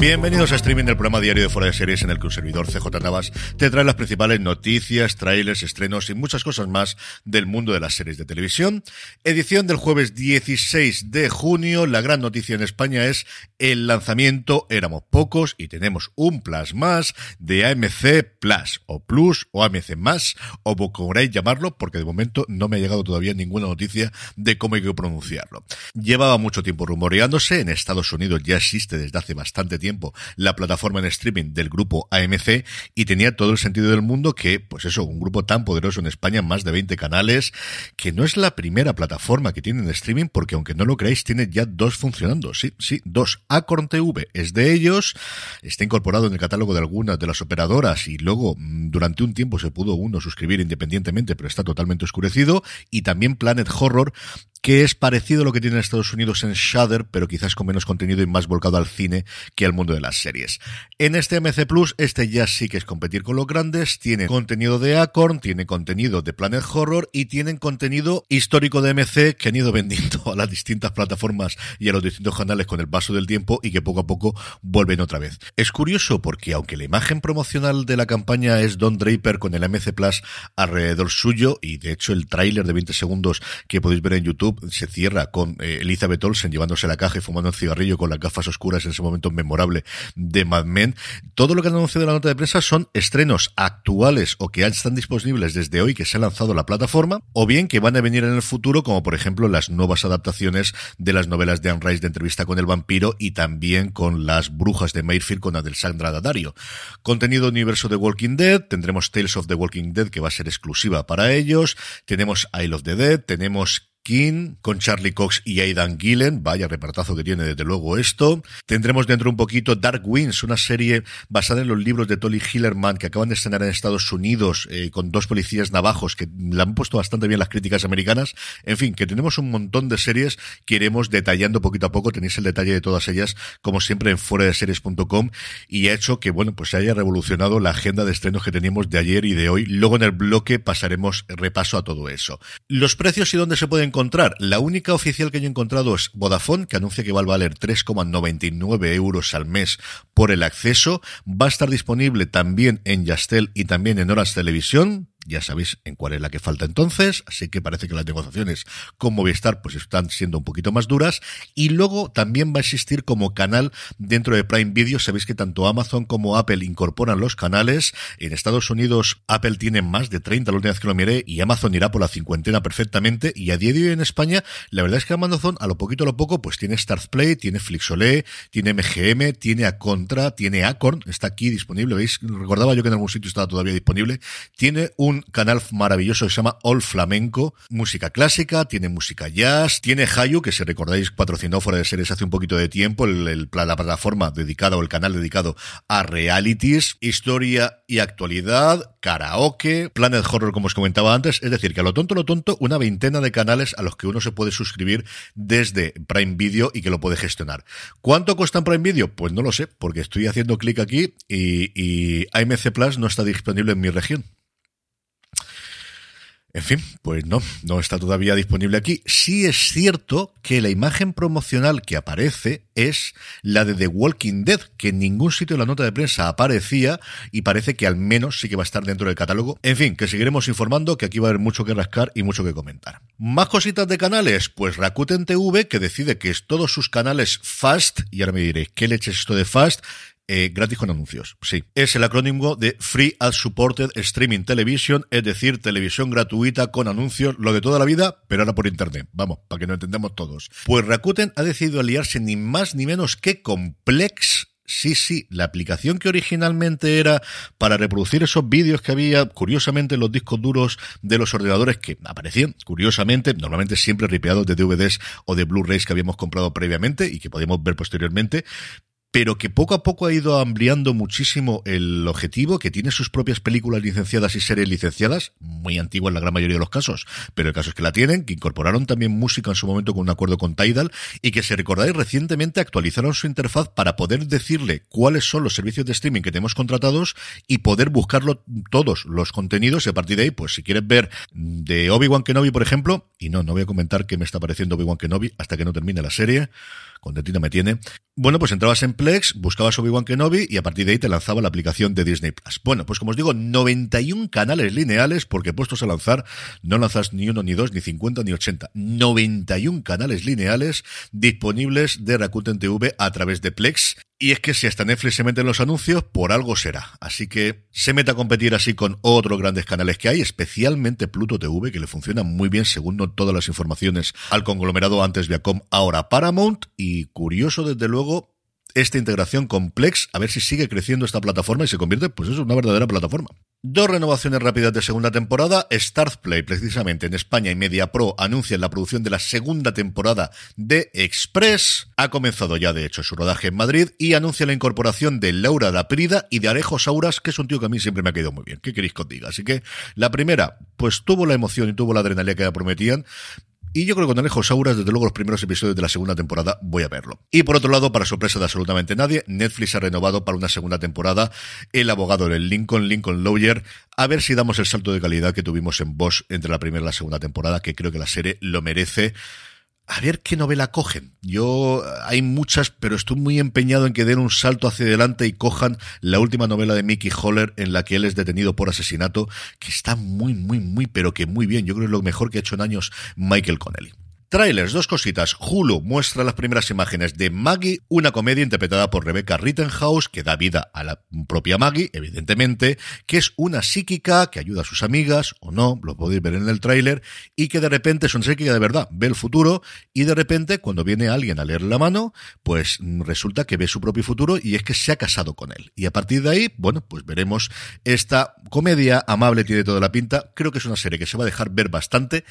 Bienvenidos a streaming del programa diario de Fuera de Series en el que un servidor CJ Navas te trae las principales noticias, trailers, estrenos y muchas cosas más del mundo de las series de televisión. Edición del jueves 16 de junio. La gran noticia en España es el lanzamiento, éramos pocos y tenemos un plus más de AMC Plus o Plus o AMC más o como queráis llamarlo porque de momento no me ha llegado todavía ninguna noticia de cómo hay que pronunciarlo. Llevaba mucho tiempo rumoreándose, en Estados Unidos ya existe desde hace bastante tiempo la plataforma en streaming del grupo AMC y tenía todo el sentido del mundo que, pues eso, un grupo tan poderoso en España, más de 20 canales, que no es la primera plataforma que tiene en streaming porque aunque no lo creáis, tiene ya dos funcionando. Sí, sí, dos. Acorn TV es de ellos, está incorporado en el catálogo de algunas de las operadoras y luego mm, durante un tiempo se pudo uno suscribir independientemente, pero está totalmente oscurecido. Y también Planet Horror, que es parecido a lo que tiene en Estados Unidos en Shudder, pero quizás con menos contenido y más volcado al cine que al mundo de las series. En este MC Plus, este ya sí que es competir con los grandes, tiene contenido de Acorn, tiene contenido de Planet Horror y tienen contenido histórico de MC que han ido vendiendo a las distintas plataformas y a los distintos canales con el paso del tiempo y que poco a poco vuelven otra vez. Es curioso porque aunque la imagen promocional de la campaña es Don Draper con el MC Plus alrededor suyo y de hecho el tráiler de 20 segundos que podéis ver en YouTube se cierra con eh, Elizabeth Olsen llevándose la caja y fumando un cigarrillo con las gafas oscuras en ese momento memorable de Mad Men. Todo lo que han anunciado en la nota de prensa son estrenos actuales o que están disponibles desde hoy que se ha lanzado la plataforma, o bien que van a venir en el futuro, como por ejemplo las nuevas adaptaciones de las novelas de Anne Rice de entrevista con el vampiro y también con las brujas de Mayfield con Adelsandra Daddario. Contenido universo de Walking Dead, tendremos Tales of the Walking Dead que va a ser exclusiva para ellos, tenemos Isle of the Dead, tenemos King, con Charlie Cox y Aidan Gillen. Vaya repartazo que tiene desde luego esto. Tendremos dentro un poquito Dark Winds, una serie basada en los libros de Tolly Hillerman que acaban de estrenar en Estados Unidos eh, con dos policías navajos que le han puesto bastante bien las críticas americanas. En fin, que tenemos un montón de series que iremos detallando poquito a poco. Tenéis el detalle de todas ellas, como siempre, en fuera y ha hecho que, bueno, pues se haya revolucionado la agenda de estrenos que teníamos de ayer y de hoy. Luego en el bloque pasaremos repaso a todo eso. Los precios y dónde se pueden encontrar? La única oficial que yo he encontrado es Vodafone, que anuncia que va a valer 3,99 euros al mes por el acceso. Va a estar disponible también en Yastel y también en Horas Televisión ya sabéis en cuál es la que falta entonces, así que parece que las negociaciones con Movistar pues están siendo un poquito más duras. Y luego también va a existir como canal dentro de Prime Video, sabéis que tanto Amazon como Apple incorporan los canales, en Estados Unidos Apple tiene más de 30 la última vez que lo miré y Amazon irá por la cincuentena perfectamente. Y a día de hoy en España la verdad es que Amazon a lo poquito a lo poco pues tiene Play, tiene Flixolé, tiene MGM, tiene Acontra, tiene Acorn, está aquí disponible, veis, recordaba yo que en algún sitio estaba todavía disponible, tiene un canal maravilloso que se llama All Flamenco, música clásica, tiene música jazz, tiene Hayu, que si recordáis patrocinó fuera de series hace un poquito de tiempo, el, la plataforma dedicada o el canal dedicado a realities, historia y actualidad, karaoke, Planet Horror como os comentaba antes, es decir, que a lo tonto, lo tonto, una veintena de canales a los que uno se puede suscribir desde Prime Video y que lo puede gestionar. ¿Cuánto cuesta en Prime Video? Pues no lo sé, porque estoy haciendo clic aquí y, y AMC Plus no está disponible en mi región. En fin, pues no, no está todavía disponible aquí. Sí es cierto que la imagen promocional que aparece es la de The Walking Dead, que en ningún sitio de la nota de prensa aparecía y parece que al menos sí que va a estar dentro del catálogo. En fin, que seguiremos informando, que aquí va a haber mucho que rascar y mucho que comentar. Más cositas de canales, pues Rakuten TV, que decide que es todos sus canales Fast, y ahora me diréis, ¿qué leche es esto de Fast? Eh, gratis con anuncios. Sí, es el acrónimo de Free Ad Supported Streaming Television, es decir, televisión gratuita con anuncios, lo de toda la vida, pero ahora por internet. Vamos, para que nos entendamos todos. Pues Rakuten ha decidido aliarse ni más ni menos que con Plex Sí, sí, la aplicación que originalmente era para reproducir esos vídeos que había, curiosamente, en los discos duros de los ordenadores que aparecían, curiosamente, normalmente siempre ripeados de DVDs o de Blu-rays que habíamos comprado previamente y que podíamos ver posteriormente, pero que poco a poco ha ido ampliando muchísimo el objetivo, que tiene sus propias películas licenciadas y series licenciadas, muy antiguas en la gran mayoría de los casos, pero el caso es que la tienen, que incorporaron también música en su momento con un acuerdo con Tidal, y que si recordáis recientemente actualizaron su interfaz para poder decirle cuáles son los servicios de streaming que tenemos contratados y poder buscarlo todos los contenidos y a partir de ahí, pues si quieres ver de Obi-Wan Kenobi, por ejemplo, y no, no voy a comentar qué me está pareciendo Obi-Wan Kenobi hasta que no termine la serie, contentito me tiene. Bueno, pues entrabas en Plex, buscabas Obi-Wan Kenobi y a partir de ahí te lanzaba la aplicación de Disney Plus. Bueno, pues como os digo, 91 canales lineales, porque puestos a lanzar, no lanzas ni uno, ni dos, ni 50, ni 80. 91 canales lineales disponibles de Rakuten TV a través de Plex. Y es que si hasta Netflix se mete en los anuncios, por algo será. Así que se mete a competir así con otros grandes canales que hay, especialmente Pluto TV, que le funciona muy bien según todas las informaciones al conglomerado antes Viacom, ahora Paramount. Y curioso, desde luego, esta integración complex, a ver si sigue creciendo esta plataforma y se convierte, pues eso, una verdadera plataforma. Dos renovaciones rápidas de segunda temporada. Startplay, precisamente en España y Media Pro, anuncian la producción de la segunda temporada de Express. Ha comenzado ya, de hecho, su rodaje en Madrid y anuncia la incorporación de Laura Daprida y de Arejo Sauras, que es un tío que a mí siempre me ha quedado muy bien. ¿Qué queréis que os diga? Así que la primera, pues tuvo la emoción y tuvo la adrenalina que ya prometían. Y yo creo que con Alejo Sauras, desde luego, los primeros episodios de la segunda temporada voy a verlo. Y por otro lado, para sorpresa de absolutamente nadie, Netflix ha renovado para una segunda temporada El abogado del Lincoln, Lincoln Lawyer, a ver si damos el salto de calidad que tuvimos en Bosch entre la primera y la segunda temporada, que creo que la serie lo merece a ver qué novela cogen. Yo, hay muchas, pero estoy muy empeñado en que den un salto hacia adelante y cojan la última novela de Mickey Holler en la que él es detenido por asesinato, que está muy, muy, muy, pero que muy bien. Yo creo que es lo mejor que ha hecho en años Michael Connelly. Trailers, dos cositas. Hulu muestra las primeras imágenes de Maggie, una comedia interpretada por Rebecca Rittenhouse que da vida a la propia Maggie, evidentemente, que es una psíquica que ayuda a sus amigas, o no, lo podéis ver en el tráiler, y que de repente es una psíquica de verdad, ve el futuro, y de repente cuando viene alguien a leer la mano, pues resulta que ve su propio futuro y es que se ha casado con él. Y a partir de ahí, bueno, pues veremos esta comedia amable, tiene toda la pinta, creo que es una serie que se va a dejar ver bastante,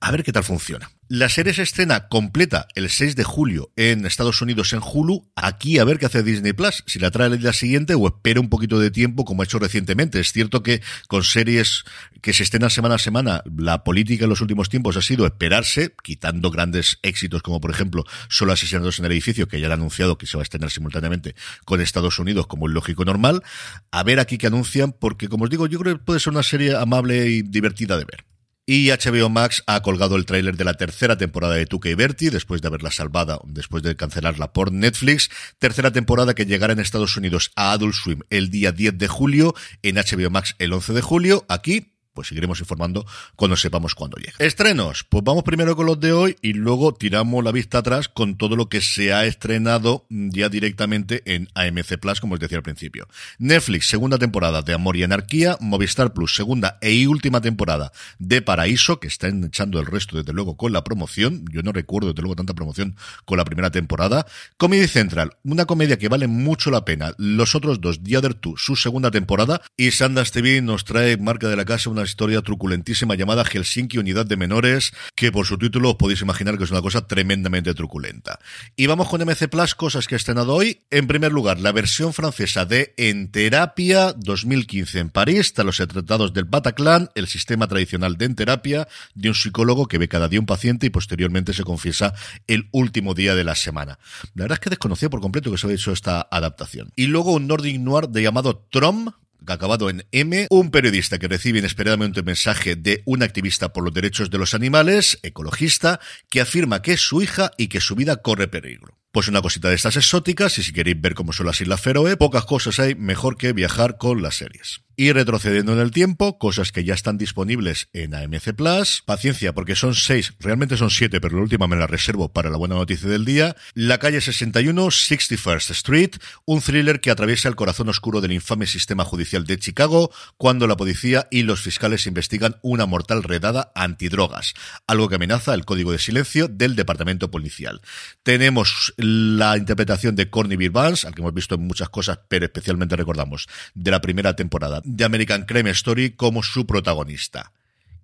a ver qué tal funciona. La serie se estrena completa el 6 de julio en Estados Unidos en Hulu. Aquí a ver qué hace Disney Plus, si la trae el día siguiente o espera un poquito de tiempo como ha hecho recientemente. Es cierto que con series que se estrenan semana a semana, la política en los últimos tiempos ha sido esperarse, quitando grandes éxitos como por ejemplo Solo asesinados en el edificio, que ya han anunciado que se va a estrenar simultáneamente con Estados Unidos como el lógico normal. A ver aquí qué anuncian, porque como os digo, yo creo que puede ser una serie amable y divertida de ver. Y HBO Max ha colgado el tráiler de la tercera temporada de Tuca y Bertie, después de haberla salvada, después de cancelarla por Netflix. Tercera temporada que llegará en Estados Unidos a Adult Swim el día 10 de julio, en HBO Max el 11 de julio. Aquí pues seguiremos informando cuando sepamos cuándo llega. Estrenos, pues vamos primero con los de hoy y luego tiramos la vista atrás con todo lo que se ha estrenado ya directamente en AMC Plus, como os decía al principio. Netflix, segunda temporada de Amor y Anarquía, Movistar Plus, segunda e última temporada de Paraíso, que están echando el resto desde luego con la promoción. Yo no recuerdo desde luego tanta promoción con la primera temporada. Comedy Central, una comedia que vale mucho la pena. Los otros dos, The Other Two, su segunda temporada. Y Sanders TV nos trae marca de la casa una historia truculentísima llamada Helsinki Unidad de Menores, que por su título os podéis imaginar que es una cosa tremendamente truculenta. Y vamos con MC Plus, cosas que he estrenado hoy. En primer lugar, la versión francesa de En Terapia 2015 en París, tras los tratados del Bataclan, el sistema tradicional de En Terapia, de un psicólogo que ve cada día un paciente y posteriormente se confiesa el último día de la semana. La verdad es que desconocía por completo que se había hecho esta adaptación. Y luego un Nordic Noir de llamado Trom, acabado en M, un periodista que recibe inesperadamente un mensaje de un activista por los derechos de los animales, ecologista, que afirma que es su hija y que su vida corre peligro. Pues una cosita de estas exóticas, y si queréis ver cómo son las Islas Feroe, pocas cosas hay mejor que viajar con las series. Y retrocediendo en el tiempo, cosas que ya están disponibles en AMC Plus. Paciencia, porque son seis, realmente son siete, pero la última me la reservo para la buena noticia del día. La calle 61, 61st Street, un thriller que atraviesa el corazón oscuro del infame sistema judicial de Chicago cuando la policía y los fiscales investigan una mortal redada antidrogas, algo que amenaza el código de silencio del departamento policial. Tenemos la interpretación de Corny Beer al que hemos visto en muchas cosas, pero especialmente recordamos de la primera temporada de American Crime Story como su protagonista.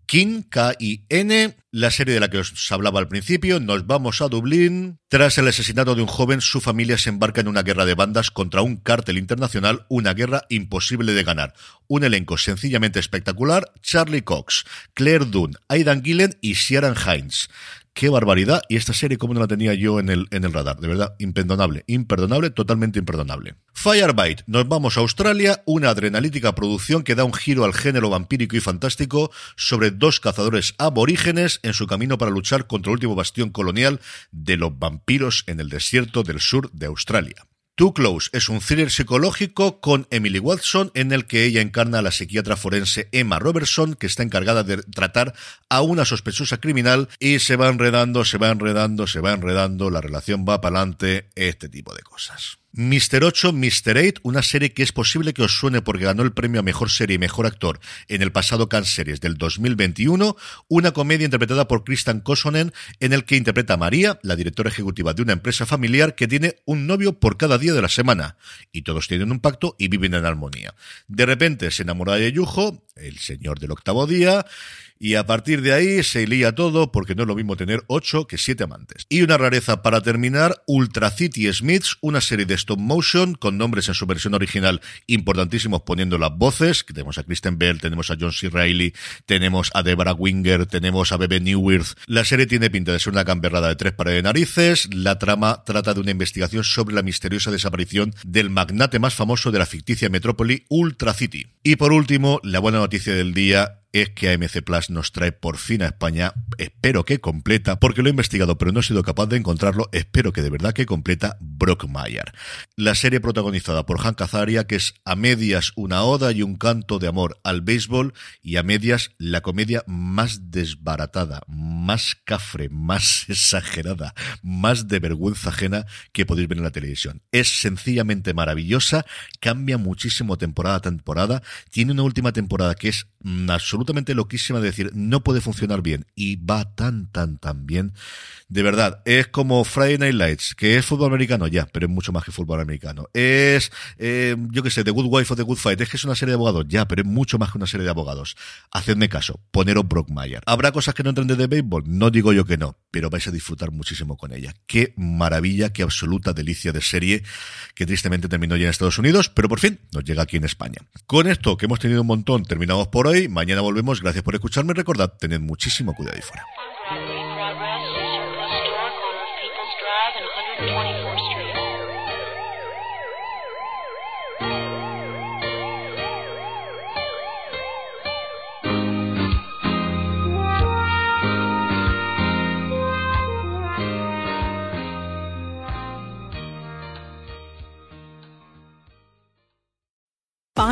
King, K-I-N, la serie de la que os hablaba al principio, nos vamos a Dublín. Tras el asesinato de un joven, su familia se embarca en una guerra de bandas contra un cártel internacional, una guerra imposible de ganar. Un elenco sencillamente espectacular, Charlie Cox, Claire Dunn, Aidan Gillen y Sharon Hines qué barbaridad. Y esta serie, como no la tenía yo en el, en el radar? De verdad, imperdonable, imperdonable, totalmente imperdonable. Firebite, nos vamos a Australia, una adrenalítica producción que da un giro al género vampírico y fantástico sobre dos cazadores aborígenes en su camino para luchar contra el último bastión colonial de los vampiros en el desierto del sur de Australia. Too Close es un thriller psicológico con Emily Watson en el que ella encarna a la psiquiatra forense Emma Robertson que está encargada de tratar a una sospechosa criminal y se va enredando, se va enredando, se va enredando, la relación va para adelante, este tipo de cosas. Mr. 8, Mr. 8, una serie que es posible que os suene porque ganó el premio a Mejor Serie y Mejor Actor en el pasado Cannes Series del 2021, una comedia interpretada por Kristen Kosonen en el que interpreta a María, la directora ejecutiva de una empresa familiar que tiene un novio por cada día de la semana, y todos tienen un pacto y viven en armonía. De repente se enamora de Yujo, el señor del octavo día, y a partir de ahí se lía todo porque no es lo mismo tener ocho que siete amantes. Y una rareza para terminar, Ultra City Smiths, una serie de stop motion con nombres en su versión original importantísimos poniendo las voces, que tenemos a Kristen Bell, tenemos a John C. Reilly, tenemos a Deborah Winger, tenemos a Bebe Newirth. La serie tiene pinta de ser una gamberrada de tres pares de narices, la trama trata de una investigación sobre la misteriosa desaparición del magnate más famoso de la ficticia metrópoli Ultra City. Y por último, la buena noticia del día es que AMC Plus nos trae por fin a España, espero que completa, porque lo he investigado pero no he sido capaz de encontrarlo, espero que de verdad que completa Brockmire. La serie protagonizada por Hank Azaria, que es a medias una oda y un canto de amor al béisbol y a medias la comedia más desbaratada, más cafre, más exagerada, más de vergüenza ajena que podéis ver en la televisión. Es sencillamente maravillosa, cambia muchísimo temporada a temporada, tiene una última temporada que es absolutamente absolutamente loquísima de decir, no puede funcionar bien y va tan, tan, tan bien. De verdad, es como Friday Night Lights, que es fútbol americano ya, pero es mucho más que fútbol americano. Es, eh, yo que sé, The Good Wife o The Good Fight, es que es una serie de abogados ya, pero es mucho más que una serie de abogados. Hacedme caso, poneros Brockmeyer. ¿Habrá cosas que no entren de béisbol? No digo yo que no, pero vais a disfrutar muchísimo con ella. Qué maravilla, qué absoluta delicia de serie que tristemente terminó ya en Estados Unidos, pero por fin nos llega aquí en España. Con esto, que hemos tenido un montón, terminamos por hoy. Mañana volvemos. Gracias por escucharme. Recordad, tened muchísimo cuidado ahí fuera.